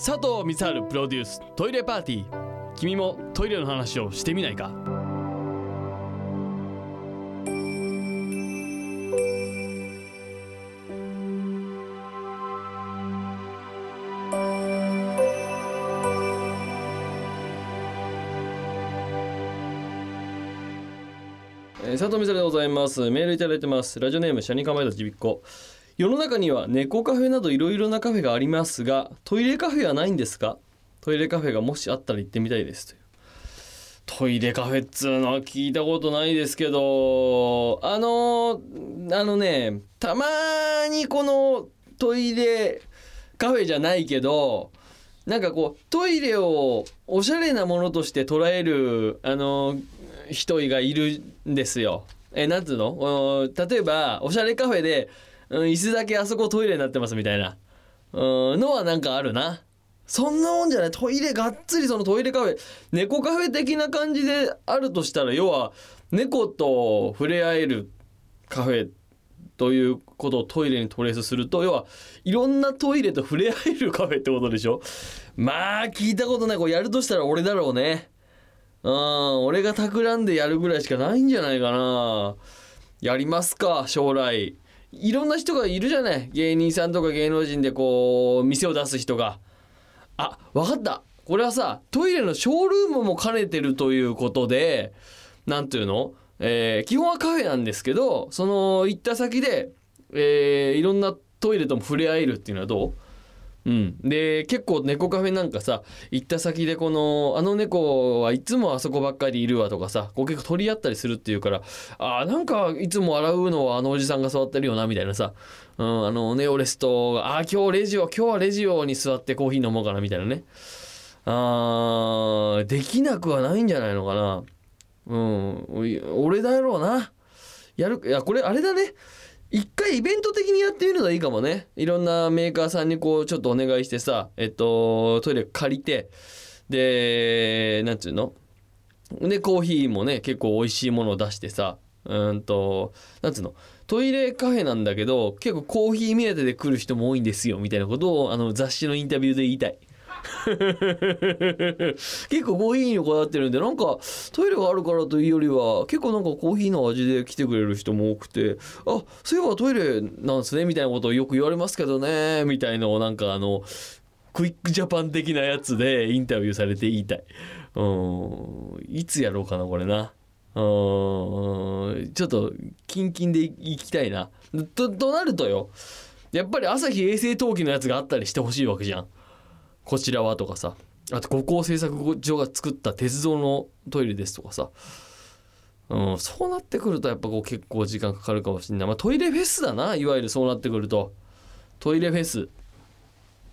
佐藤光晴プロデューストイレパーティー。君もトイレの話をしてみないか？えー佐藤美沙でございます。メールいただいてます。ラジオネームシャニカマイドちびっこ世の中には猫カフェなどいろいろなカフェがありますがトイレカフェはないんですか？トイレカフェがもしあったら行ってみたいですという。トイレカフェっつうのは聞いたことないですけどあのあのねたまにこのトイレカフェじゃないけどなんかこうトイレをおしゃれなものとして捉えるあの人がいるんですよ。えなんつうの？例えばおしゃれカフェで、うん、椅子だけあそこトイレになってますみたいな。うんのはなんかあるな。そんなもんじゃない。トイレがっつりそのトイレカフェ。猫カフェ的な感じであるとしたら要は猫と触れ合えるカフェということをトイレにトレースすると要はいろんなトイレと触れ合えるカフェってことでしょ。まあ聞いたことない。これやるとしたら俺だろうね。うん俺が企んでやるぐらいしかないんじゃないかな。やりますか将来。いろんな人がいるじゃない。芸人さんとか芸能人でこう店を出す人が。あ分かった。これはさトイレのショールームも兼ねてるということで何ていうの、えー基本はカフェなんですけどその行った先で、えーいろんなトイレとも触れ合えるっていうのはどう？うん、で結構猫カフェなんかさ行った先でこのあの猫はいつもあそこばっかりいるわとかさこう結構取り合ったりするっていうからあなんかいつも洗うのはあのおじさんが座ってるよなみたいなさ、うん、あのネオレストがあ今日レジオ今日はレジオに座ってコーヒー飲もうかなみたいなね。あーできなくはないんじゃないのかな。うん。俺だろうな。やるいやこれあれだね。一回イベント的にやってみるのはいいかもね。いろんなメーカーさんにこうちょっとお願いしてさえっとトイレ借りてでなんつうの？でコーヒーもね結構美味しいものを出してさうんとなんつうの？トイレカフェなんだけど結構コーヒー目当てで来る人も多いんですよみたいなことをあの雑誌のインタビューで言いたい。結構コーヒーにこだわってるんでなんかトイレがあるからというよりは結構なんかコーヒーの味で来てくれる人も多くてあそういえばトイレなんですねみたいなことをよく言われますけどねみたいのをなんかあのクイックジャパン的なやつでインタビューされて言いたい。うん。いつやろうかなこれな。うん。ちょっとキンキンで行きたいな。ととなるとよ。やっぱり朝日衛生陶器のやつがあったりしてほしいわけじゃん。こちらはとかさ。あと五港製作所が作った鉄道のトイレですとかさ。うん、そうなってくるとやっぱこう結構時間かかるかもしれない、まあ、トイレフェスだな。いわゆるそうなってくると。トイレフェス。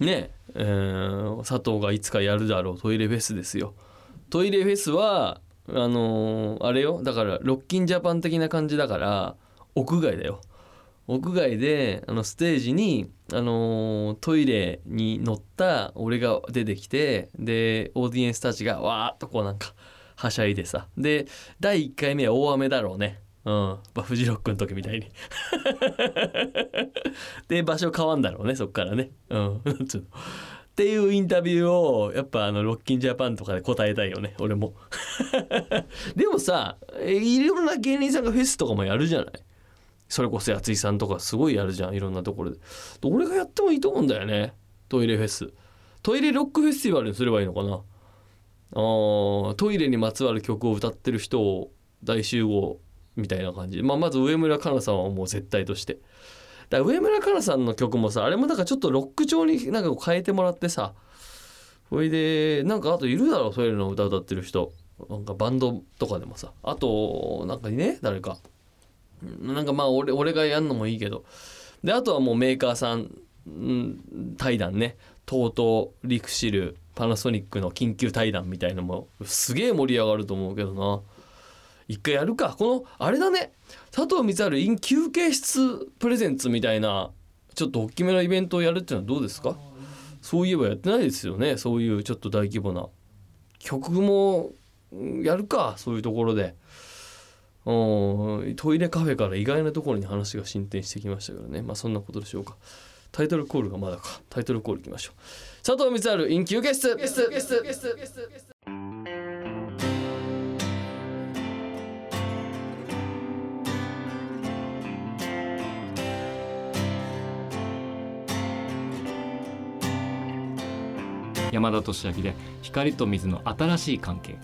ね。えー佐藤がいつかやるだろう。トイレフェスですよ。トイレフェスはあのーあれよ。だからロッキンジャパン的な感じだから屋外だよ。屋外であのステージに、あのートイレに乗った俺が出てきてでオーディエンスたちがわーっとこうなんかはしゃいでさ。で第1回目は大雨だろうね。うん、まあ、フジロックの時みたいに。で場所変わんだろうねそっからね。うん。っていうインタビューをやっぱあのロッキンジャパンとかで答えたいよね俺も。でもさいろんな芸人さんがフェスとかもやるじゃない。それこそやついさんとかすごいやるじゃんいろんなところで。俺がやってもいいと思うんだよね。トイレフェス。トイレロックフェスティバルにすればいいのかな。あトイレにまつわる曲を歌ってる人を大集合みたいな感じ、まあ、まず上村かなさんはもう絶対として。だ上村かなさんの曲もさあれもなんかちょっとロック調になんか変えてもらってさ。それでなんかあといるだろうトイレの歌歌ってる人。なんかバンドとかでもさ。あとなんかね誰か。なんかまあ俺俺がやんのもいいけど。であとはもうメーカーさん対談ね。TOTO リクシルパナソニックの緊急対談みたいのもすげえ盛り上がると思うけどな。一回やるか。このあれだね。佐藤光晴 in 休憩室プレゼンツみたいなちょっと大きめのイベントをやるっていうのはどうですか？そういえばやってないですよね。そういうちょっと大規模な。曲もやるか。そういうところで。トイレカフェから意外なところに話が進展してきましたけどね。まあそんなことでしょうか。タイトルコールがまだか。タイトルコールいきましょう。佐藤光晴イン休憩室山田俊明で光と水の新しい関係。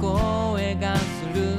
声がする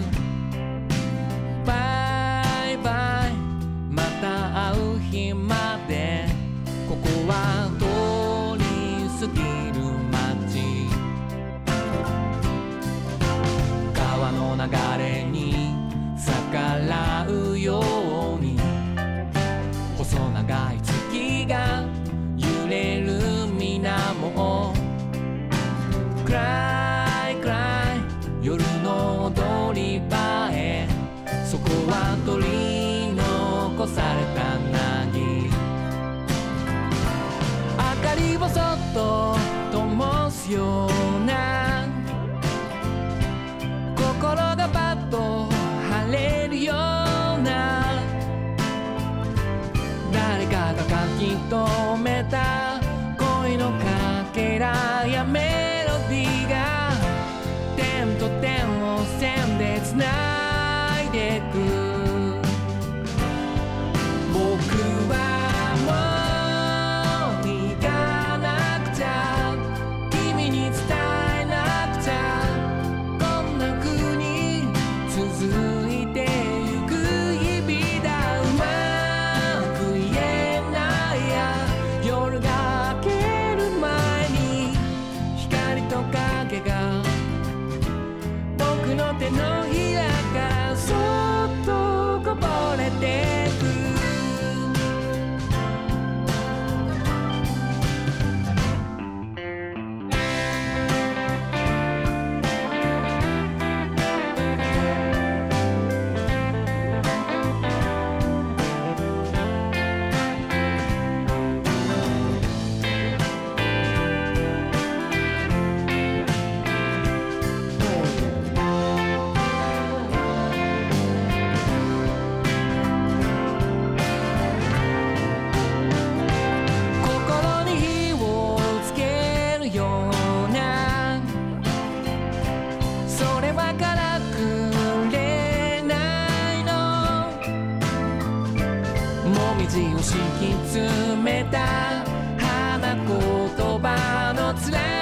明かりをそっと灯すような心がパッと晴れるような誰かが書き留めた恋のかけらやメロディーが点と点を線でつないでくもみじを敷き詰めた花言葉のつらい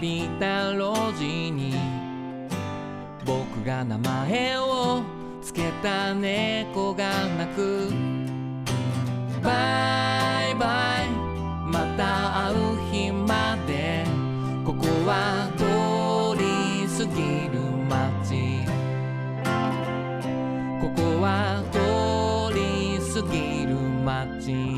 びた路地に僕が名前をつけた猫が鳴く。バイバイまた会う日までここは通り過ぎる街。ここは通り過ぎる街。